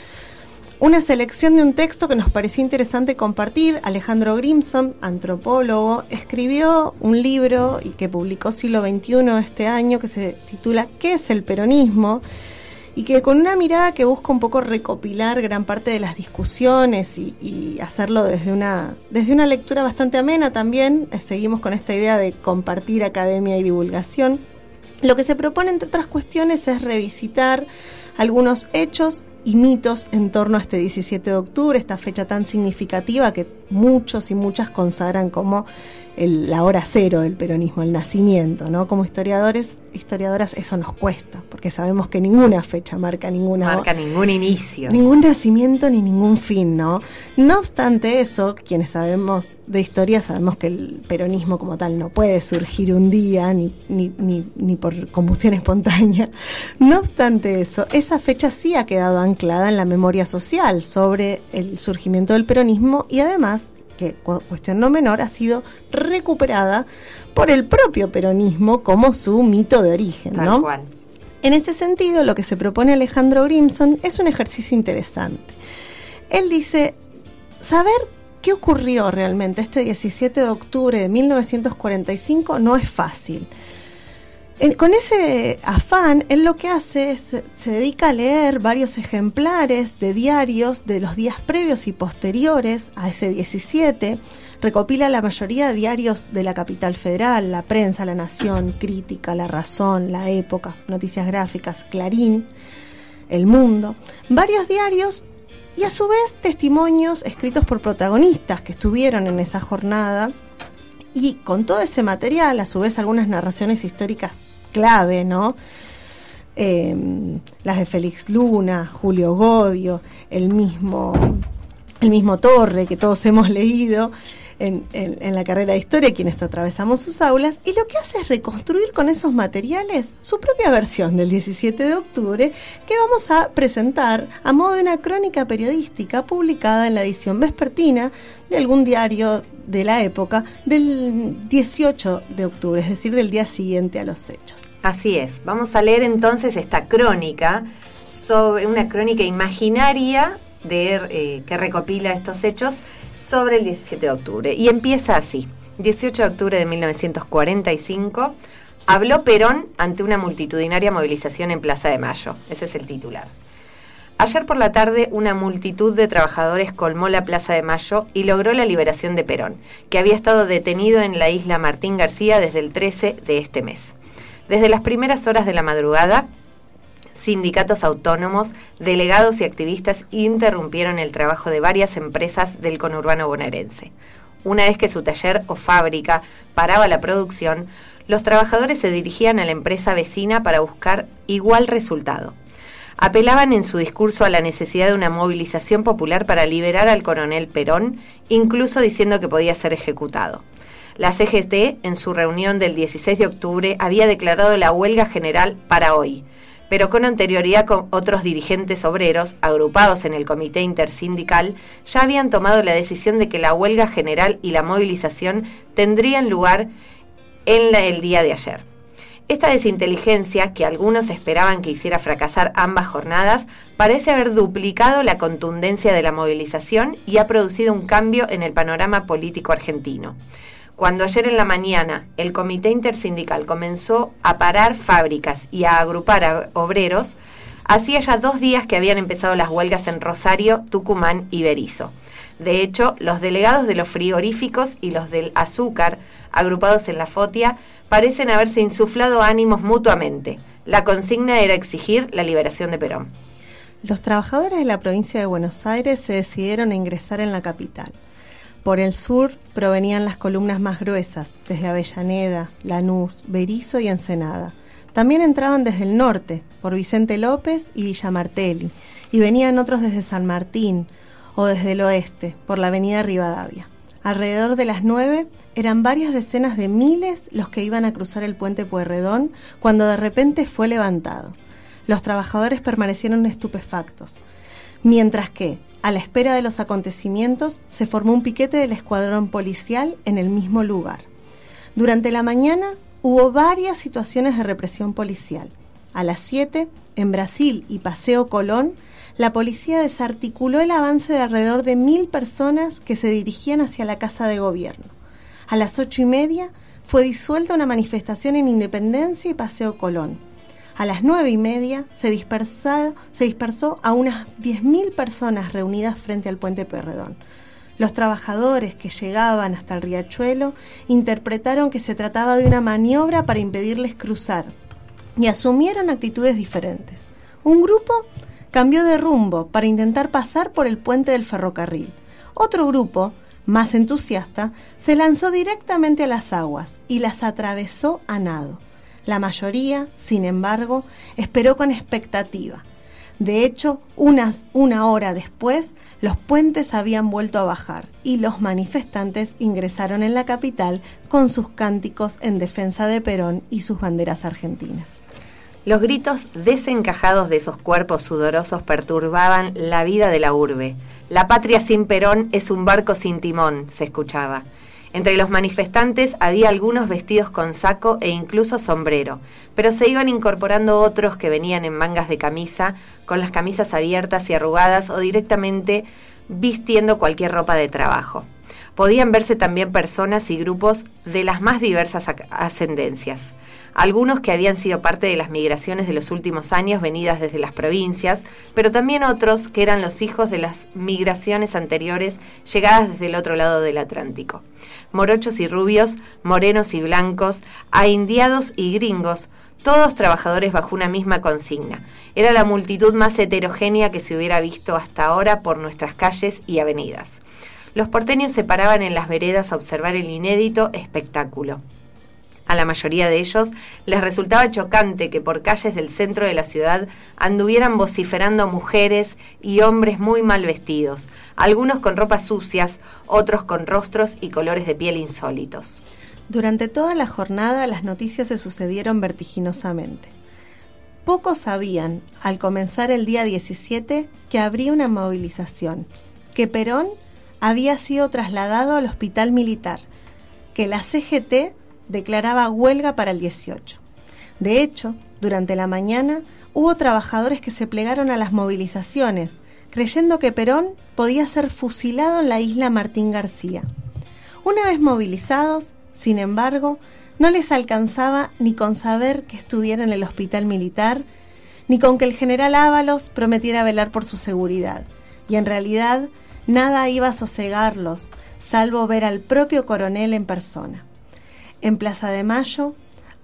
una selección de un texto que nos pareció interesante compartir. Alejandro Grimson, antropólogo, escribió un libro y que publicó siglo XXI este año que se titula ¿Qué es el peronismo? y que con una mirada que busca un poco recopilar gran parte de las discusiones y, hacerlo desde una, desde una lectura bastante amena también, eh, seguimos con esta idea de compartir academia y divulgación. Lo que se propone, entre otras cuestiones, es revisitar algunos hechos y mitos en torno a este 17 de octubre, esta fecha tan significativa que muchos y muchas consagran como la hora cero del peronismo, el nacimiento, ¿no? Como historiadores, historiadoras eso nos cuesta, porque sabemos que ninguna fecha marca ninguna marca ningún inicio, ningún nacimiento ni ningún fin, ¿no? No obstante eso, quienes sabemos de historia sabemos que el peronismo como tal no puede surgir un día ni, ni, ni, ni por combustión espontánea. No obstante eso, esa fecha sí ha quedado anclada en la memoria social sobre el surgimiento del peronismo y además que cuestión no menor, ha sido recuperada por el propio peronismo como su mito de origen. ¿no? En este sentido, lo que se propone Alejandro Grimson es un ejercicio interesante. Él dice, saber qué ocurrió realmente este 17 de octubre de 1945 no es fácil con ese afán, él lo que hace es se dedica a leer varios ejemplares de diarios de los días previos y posteriores a ese 17, recopila la mayoría de diarios de la capital federal, la prensa, la nación, crítica, la razón, la época, noticias gráficas, Clarín, El Mundo, varios diarios y a su vez testimonios escritos por protagonistas que estuvieron en esa jornada. Y con todo ese material, a su vez algunas narraciones históricas clave, ¿no? Em, las de Félix Luna, Julio Godio, el mismo, el mismo Torre que todos hemos leído en, la carrera de historia, quienes atravesamos sus aulas, y lo que hace es reconstruir con esos materiales su propia versión del 17 de octubre que vamos a presentar a modo de una crónica periodística publicada en la edición vespertina de algún diario de la época del 18 de octubre, es decir, del día siguiente a los hechos. Así es, vamos a leer entonces esta crónica, sobre una crónica imaginaria de, eh, que recopila estos hechos sobre el 17 de octubre. Y empieza así, 18 de octubre de 1945, habló Perón ante una multitudinaria movilización en Plaza de Mayo, ese es el titular. Ayer por la tarde una multitud de trabajadores colmó la Plaza de Mayo y logró la liberación de Perón, que había estado detenido en la isla Martín García desde el 13 de este mes. Desde las primeras horas de la madrugada, sindicatos autónomos, delegados y activistas interrumpieron el trabajo de varias empresas del conurbano bonaerense. Una vez que su taller o fábrica paraba la producción, los trabajadores se dirigían a la empresa vecina para buscar igual resultado. Apelaban en su discurso a la necesidad de una movilización popular para liberar al coronel Perón, incluso diciendo que podía ser ejecutado. La CGT, en su reunión del 16 de octubre, había declarado la huelga general para hoy, pero con anterioridad con otros dirigentes obreros, agrupados en el comité intersindical, ya habían tomado la decisión de que la huelga general y la movilización tendrían lugar en el día de ayer. Esta desinteligencia, que algunos esperaban que hiciera fracasar ambas jornadas, parece haber duplicado la contundencia de la movilización y ha producido un cambio en el panorama político argentino. Cuando ayer en la mañana el Comité Intersindical comenzó a parar fábricas y a agrupar a obreros, hacía ya dos días que habían empezado las huelgas en Rosario, Tucumán y Berizo. De hecho, los delegados de los frigoríficos y los del azúcar, agrupados en la FOTIA, parecen haberse insuflado ánimos mutuamente. La consigna era exigir la liberación de Perón. Los trabajadores de la provincia de Buenos Aires se decidieron a ingresar en la capital. Por el sur provenían las columnas más gruesas, desde Avellaneda, Lanús, Berizo y Ensenada. También entraban desde el norte, por Vicente López y Villa Martelli, y venían otros desde San Martín o desde el oeste, por la avenida Rivadavia. Alrededor de las nueve eran varias decenas de miles los que iban a cruzar el puente Pueyrredón cuando de repente fue levantado. Los trabajadores permanecieron estupefactos, mientras que, a la espera de los acontecimientos, se formó un piquete del escuadrón policial en el mismo lugar. Durante la mañana hubo varias situaciones de represión policial. A las 7, en Brasil y Paseo Colón, la policía desarticuló el avance de alrededor de mil personas que se dirigían hacia la Casa de Gobierno. A las ocho y media fue disuelta una manifestación en Independencia y Paseo Colón. A las nueve y media se dispersó, a unas 10.000 personas reunidas frente al puente Perredón. Los trabajadores que llegaban hasta el riachuelo interpretaron que se trataba de una maniobra para impedirles cruzar y asumieron actitudes diferentes. Un grupo cambió de rumbo para intentar pasar por el puente del ferrocarril. Otro grupo, más entusiasta, se lanzó directamente a las aguas y las atravesó a nado. La mayoría, sin embargo, esperó con expectativa. De hecho, unas, una hora después, los puentes habían vuelto a bajar y los manifestantes ingresaron en la capital con sus cánticos en defensa de Perón y sus banderas argentinas. Los gritos desencajados de esos cuerpos sudorosos perturbaban la vida de la urbe. La patria sin Perón es un barco sin timón, se escuchaba. Entre los manifestantes había algunos vestidos con saco e incluso sombrero, pero se iban incorporando otros que venían en mangas de camisa, con las camisas abiertas y arrugadas o directamente vistiendo cualquier ropa de trabajo. Podían verse también personas y grupos de las más diversas ascendencias algunos que habían sido parte de las migraciones de los últimos años venidas desde las provincias, pero también otros que eran los hijos de las migraciones anteriores llegadas desde el otro lado del Atlántico. Morochos y rubios, morenos y blancos, indiados y gringos, todos trabajadores bajo una misma consigna. Era la multitud más heterogénea que se hubiera visto hasta ahora por nuestras calles y avenidas. Los porteños se paraban en las veredas a observar el inédito espectáculo. A la mayoría de ellos les resultaba chocante que por calles del centro de la ciudad anduvieran vociferando mujeres y hombres muy mal vestidos, algunos con ropas sucias, otros con rostros y colores de piel insólitos. Durante toda la jornada las noticias se sucedieron vertiginosamente. Pocos sabían, al comenzar el día 17, que habría una movilización, que Perón había sido trasladado al hospital militar, que la CGT declaraba huelga para el 18. De hecho, durante la mañana hubo trabajadores que se plegaron a las movilizaciones, creyendo que Perón podía ser fusilado en la isla Martín García. Una vez movilizados, sin embargo, no les alcanzaba ni con saber que estuviera en el hospital militar, ni con que el general Ábalos prometiera velar por su seguridad. Y en realidad, nada iba a sosegarlos, salvo ver al propio coronel en persona. En Plaza de Mayo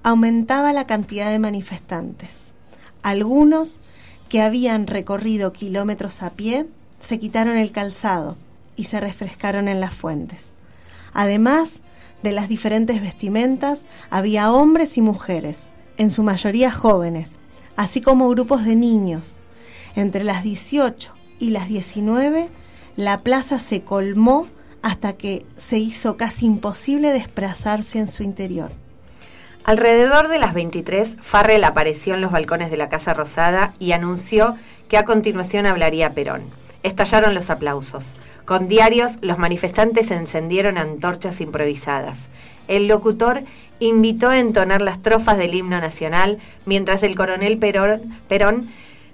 aumentaba la cantidad de manifestantes. Algunos que habían recorrido kilómetros a pie, se quitaron el calzado y se refrescaron en las fuentes. Además de las diferentes vestimentas, había hombres y mujeres, en su mayoría jóvenes, así como grupos de niños. Entre las 18 y las 19, la plaza se colmó hasta que se hizo casi imposible desplazarse en su interior. Alrededor de las 23, Farrell apareció en los balcones de la Casa Rosada y anunció que a continuación hablaría Perón. Estallaron los aplausos. Con diarios, los manifestantes encendieron antorchas improvisadas. El locutor invitó a entonar las trofas del himno nacional mientras el coronel Perón, Perón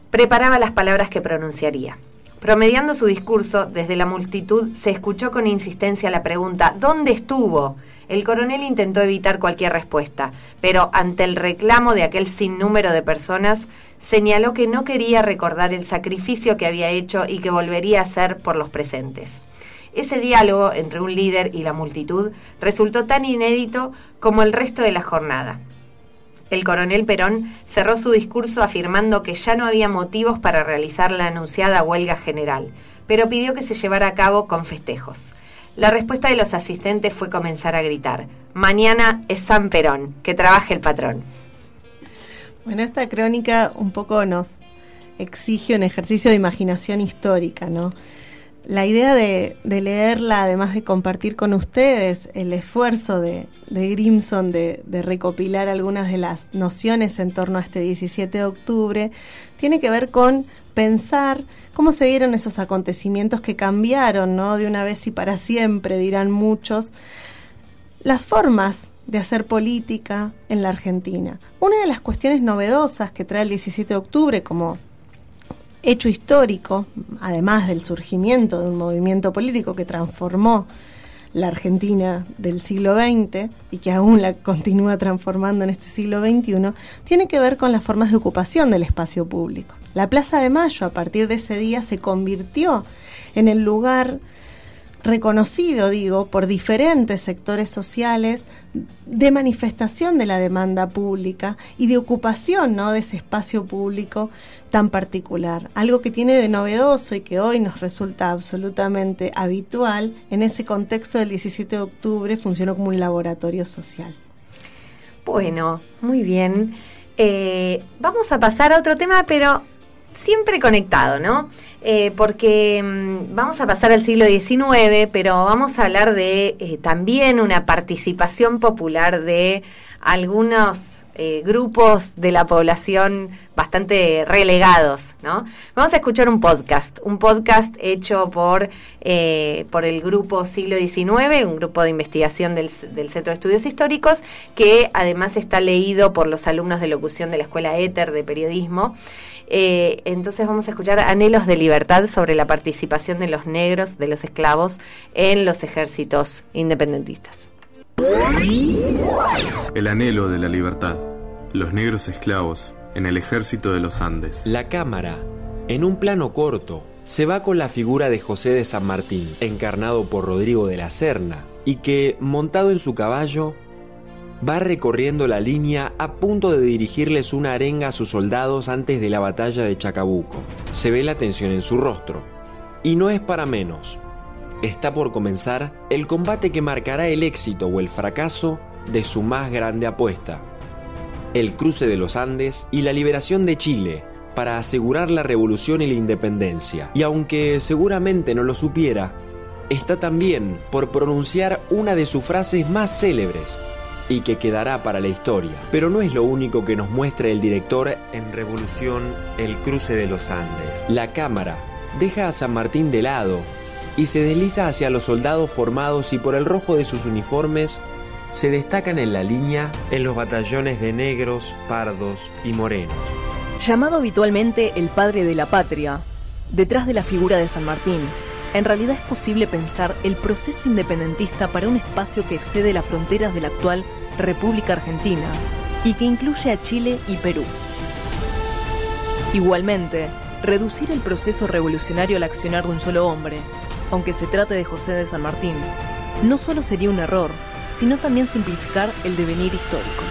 preparaba las palabras que pronunciaría. Promediando su discurso, desde la multitud se escuchó con insistencia la pregunta ¿Dónde estuvo? El coronel intentó evitar cualquier respuesta, pero ante el reclamo de aquel sinnúmero de personas, señaló que no quería recordar el sacrificio que había hecho y que volvería a hacer por los presentes. Ese diálogo entre un líder y la multitud resultó tan inédito como el resto de la jornada. El coronel Perón cerró su discurso afirmando que ya no había motivos para realizar la anunciada huelga general, pero pidió que se llevara a cabo con festejos. La respuesta de los asistentes fue comenzar a gritar, mañana es San Perón, que trabaje el patrón. Bueno, esta crónica un poco nos exige un ejercicio de imaginación histórica, ¿no? La idea de, leerla, además de compartir con ustedes el esfuerzo de, Grimson de, de, recopilar algunas de las nociones en torno a este 17 de octubre, tiene que ver con pensar cómo se dieron esos acontecimientos que cambiaron, ¿no? De una vez y para siempre, dirán muchos, las formas de hacer política en la Argentina. Una de las cuestiones novedosas que trae el 17 de octubre como hecho histórico, además del surgimiento de un movimiento político que transformó la Argentina del siglo XX y que aún la continúa transformando en este siglo XXI, tiene que ver con las formas de ocupación del espacio público. La Plaza de Mayo a partir de ese día se convirtió en el lugar reconocido, digo, por diferentes sectores sociales de manifestación de la demanda pública y de ocupación ¿no? de ese espacio público tan particular. Algo que tiene de novedoso y que hoy nos resulta absolutamente habitual, en ese contexto del 17 de octubre funcionó como un laboratorio social. Bueno, muy bien. Eh, vamos a pasar a otro tema, pero siempre conectado, ¿no? Eh, porque mm, vamos a pasar al siglo XIX, pero vamos a hablar de eh, también una participación popular de algunos eh, grupos de la población bastante relegados, ¿no? Vamos a escuchar un podcast, un podcast hecho por, por el grupo Siglo XIX, un grupo de investigación del, del, Centro de Estudios Históricos, que además está leído por los alumnos de locución de la Escuela Éter de Periodismo. Eh, entonces vamos a escuchar anhelos de libertad sobre la participación de los negros, de los esclavos, en los ejércitos independentistas. El anhelo de la libertad. Los negros esclavos en el ejército de los Andes. La cámara, en un plano corto, se va con la figura de José de San Martín, encarnado por Rodrigo de la Serna, y que, montado en su caballo, va recorriendo la línea a punto de dirigirles una arenga a sus soldados antes de la batalla de Chacabuco. Se ve la tensión en su rostro. Y no es para menos. Está por comenzar el combate que marcará el éxito o el fracaso de su más grande apuesta. El cruce de los Andes y la liberación de Chile para asegurar la revolución y la independencia. Y aunque seguramente no lo supiera, está también por pronunciar una de sus frases más célebres, y que quedará para la historia. Pero no es lo único que nos muestra el director en Revolución El cruce de los Andes. La cámara deja a San Martín de lado y se desliza hacia los soldados formados y por el rojo de sus uniformes se destacan en la línea en los batallones de negros, pardos y morenos. Llamado habitualmente el padre de la patria, detrás de la figura de San Martín, en realidad es posible pensar el proceso independentista para un espacio que excede las fronteras del actual República Argentina y que incluye a Chile y Perú. Igualmente, reducir el proceso revolucionario al accionar de un solo hombre, aunque se trate de José de San Martín, no solo sería un error, sino también simplificar el devenir histórico.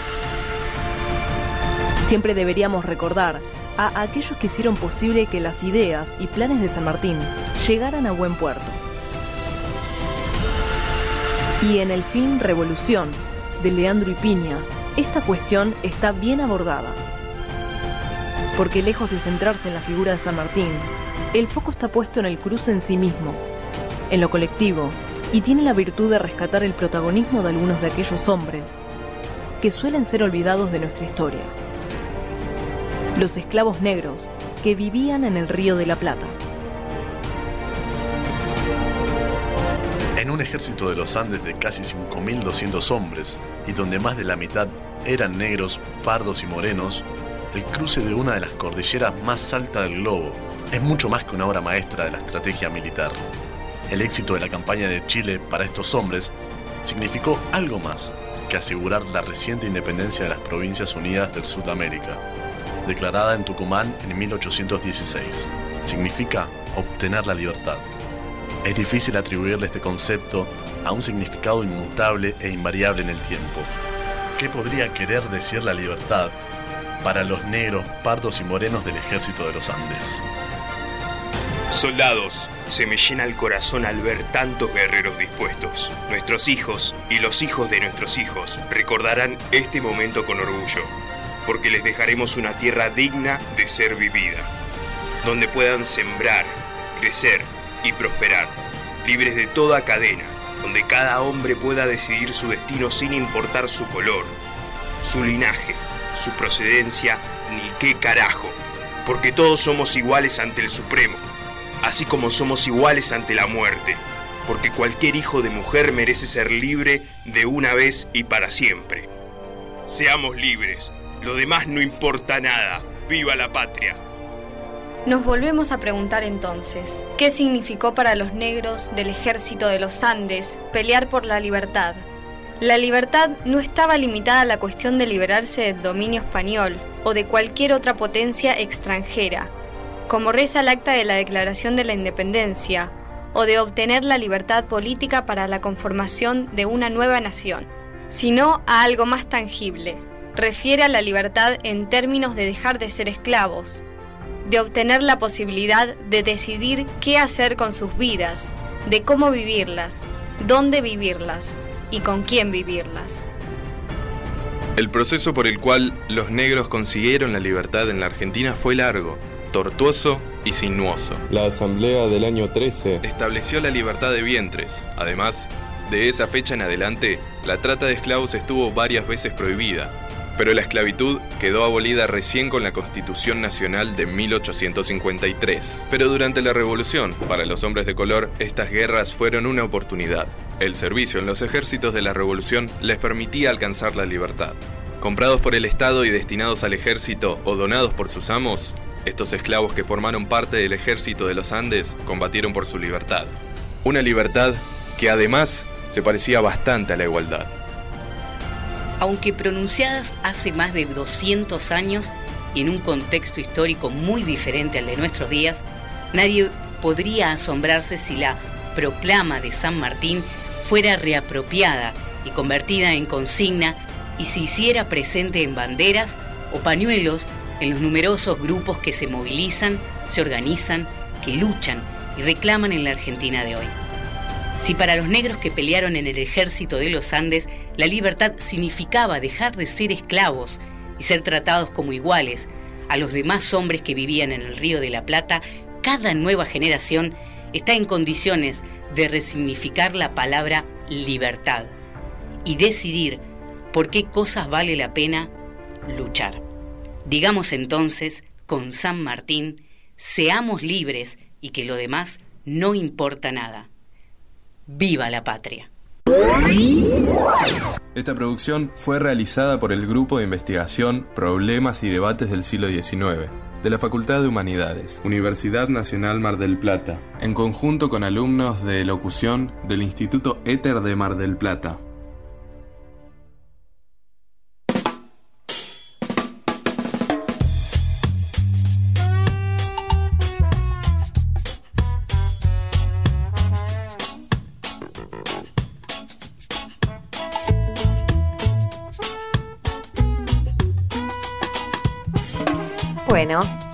Siempre deberíamos recordar a aquellos que hicieron posible que las ideas y planes de San Martín llegaran a buen puerto. Y en el fin Revolución, de Leandro y Piña, esta cuestión está bien abordada. Porque lejos de centrarse en la figura de San Martín, el foco está puesto en el cruce en sí mismo, en lo colectivo, y tiene la virtud de rescatar el protagonismo de algunos de aquellos hombres que suelen ser olvidados de nuestra historia los esclavos negros que vivían en el río de la Plata. En un ejército de los Andes de casi 5.200 hombres, y donde más de la mitad eran negros, pardos y morenos, el cruce de una de las cordilleras más altas del globo es mucho más que una obra maestra de la estrategia militar. El éxito de la campaña de Chile para estos hombres significó algo más que asegurar la reciente independencia de las Provincias Unidas del Sudamérica declarada en Tucumán en 1816. Significa obtener la libertad. Es difícil atribuirle este concepto a un significado inmutable e invariable en el tiempo. ¿Qué podría querer decir la libertad para los negros, pardos y morenos del ejército de los Andes? Soldados, se me llena el corazón al ver tantos guerreros dispuestos. Nuestros hijos y los hijos de nuestros hijos recordarán este momento con orgullo porque les dejaremos una tierra digna de ser vivida, donde puedan sembrar, crecer y prosperar, libres de toda cadena, donde cada hombre pueda decidir su destino sin importar su color, su linaje, su procedencia, ni qué carajo, porque todos somos iguales ante el Supremo, así como somos iguales ante la muerte, porque cualquier hijo de mujer merece ser libre de una vez y para siempre. Seamos libres, lo demás no importa nada. ¡Viva la patria! Nos volvemos a preguntar entonces, ¿qué significó para los negros del ejército de los Andes pelear por la libertad? La libertad no estaba limitada a la cuestión de liberarse del dominio español o de cualquier otra potencia extranjera, como reza el acta de la Declaración de la Independencia, o de obtener la libertad política para la conformación de una nueva nación, sino a algo más tangible, refiere a la libertad en términos de dejar de ser esclavos, de obtener la posibilidad de decidir qué hacer con sus vidas, de cómo vivirlas, dónde vivirlas y con quién vivirlas. El proceso por el cual los negros consiguieron la libertad en la Argentina fue largo, tortuoso y sinuoso. La Asamblea del año 13 estableció la libertad de vientres. Además, de esa fecha en adelante, la trata de esclavos estuvo varias veces prohibida, pero la esclavitud quedó abolida recién con la Constitución Nacional de 1853. Pero durante la Revolución, para los hombres de color, estas guerras fueron una oportunidad. El servicio en los ejércitos de la Revolución les permitía alcanzar la libertad. Comprados por el Estado y destinados al ejército o donados por sus amos, estos esclavos que formaron parte del ejército de los Andes combatieron por su libertad. Una libertad que además se parecía bastante a la igualdad aunque pronunciadas hace más de 200 años y en un contexto histórico muy diferente al de nuestros días, nadie podría asombrarse si la proclama de San Martín fuera reapropiada y convertida en consigna y se hiciera presente en banderas o pañuelos en los numerosos grupos que se movilizan, se organizan, que luchan y reclaman en la Argentina de hoy. Si para los negros que pelearon en el ejército de los Andes la libertad significaba dejar de ser esclavos y ser tratados como iguales a los demás hombres que vivían en el Río de la Plata, cada nueva generación está en condiciones de resignificar la palabra libertad y decidir por qué cosas vale la pena luchar. Digamos entonces, con San Martín, seamos libres y que lo demás no importa nada. ¡Viva la patria! Esta producción fue realizada por el Grupo de Investigación Problemas y Debates del Siglo XIX de la Facultad de Humanidades, Universidad Nacional Mar del Plata, en conjunto con alumnos de locución del Instituto Éter de Mar del Plata.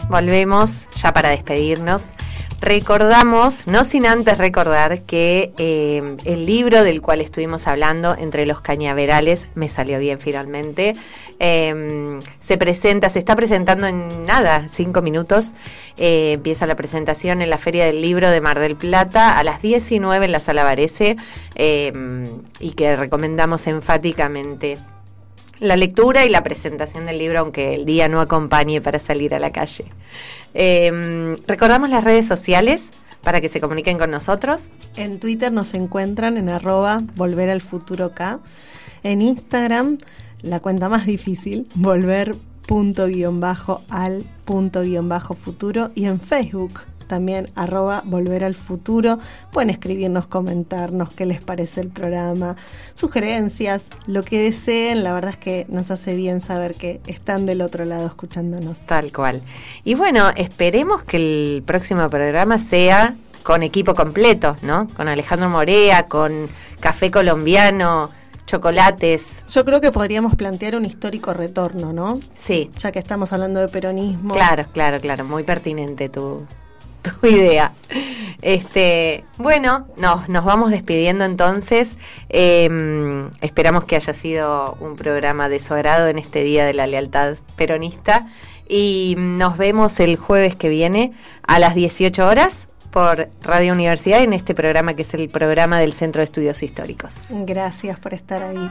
Volvemos ya para despedirnos. Recordamos, no sin antes recordar que eh, el libro del cual estuvimos hablando, Entre los Cañaverales, me salió bien finalmente, em, se presenta, se está presentando en nada, cinco minutos. Eh, empieza la presentación en la Feria del Libro de Mar del Plata a las 19 en la Sala Varese em, y que recomendamos enfáticamente la lectura y la presentación del libro, aunque el día no acompañe para salir a la calle. Em, recordamos las redes sociales para que se comuniquen con nosotros. En Twitter nos encuentran en arroba volver al futuro. En Instagram, la cuenta más difícil, volver punto guion bajo al punto guion bajo futuro. Y en Facebook, también arroba volver al futuro. Pueden escribirnos, comentarnos qué les parece el programa, sugerencias, lo que deseen. La verdad es que nos hace bien saber que están del otro lado escuchándonos. Tal cual. Y bueno, esperemos que el próximo programa sea con equipo completo, ¿no? Con Alejandro Morea, con Café Colombiano, chocolates. Yo creo que podríamos plantear un histórico retorno, ¿no? Sí. Ya que estamos hablando de peronismo. Claro, claro, claro. Muy pertinente tu, tu idea. Este, bueno, nos, nos vamos despidiendo entonces. Em, esperamos que haya sido un programa de su agrado en este Día de la Lealtad Peronista. Y nos vemos el jueves que viene a las 18 horas por Radio Universidad en este programa que es el programa del Centro de Estudios Históricos. Gracias por estar ahí.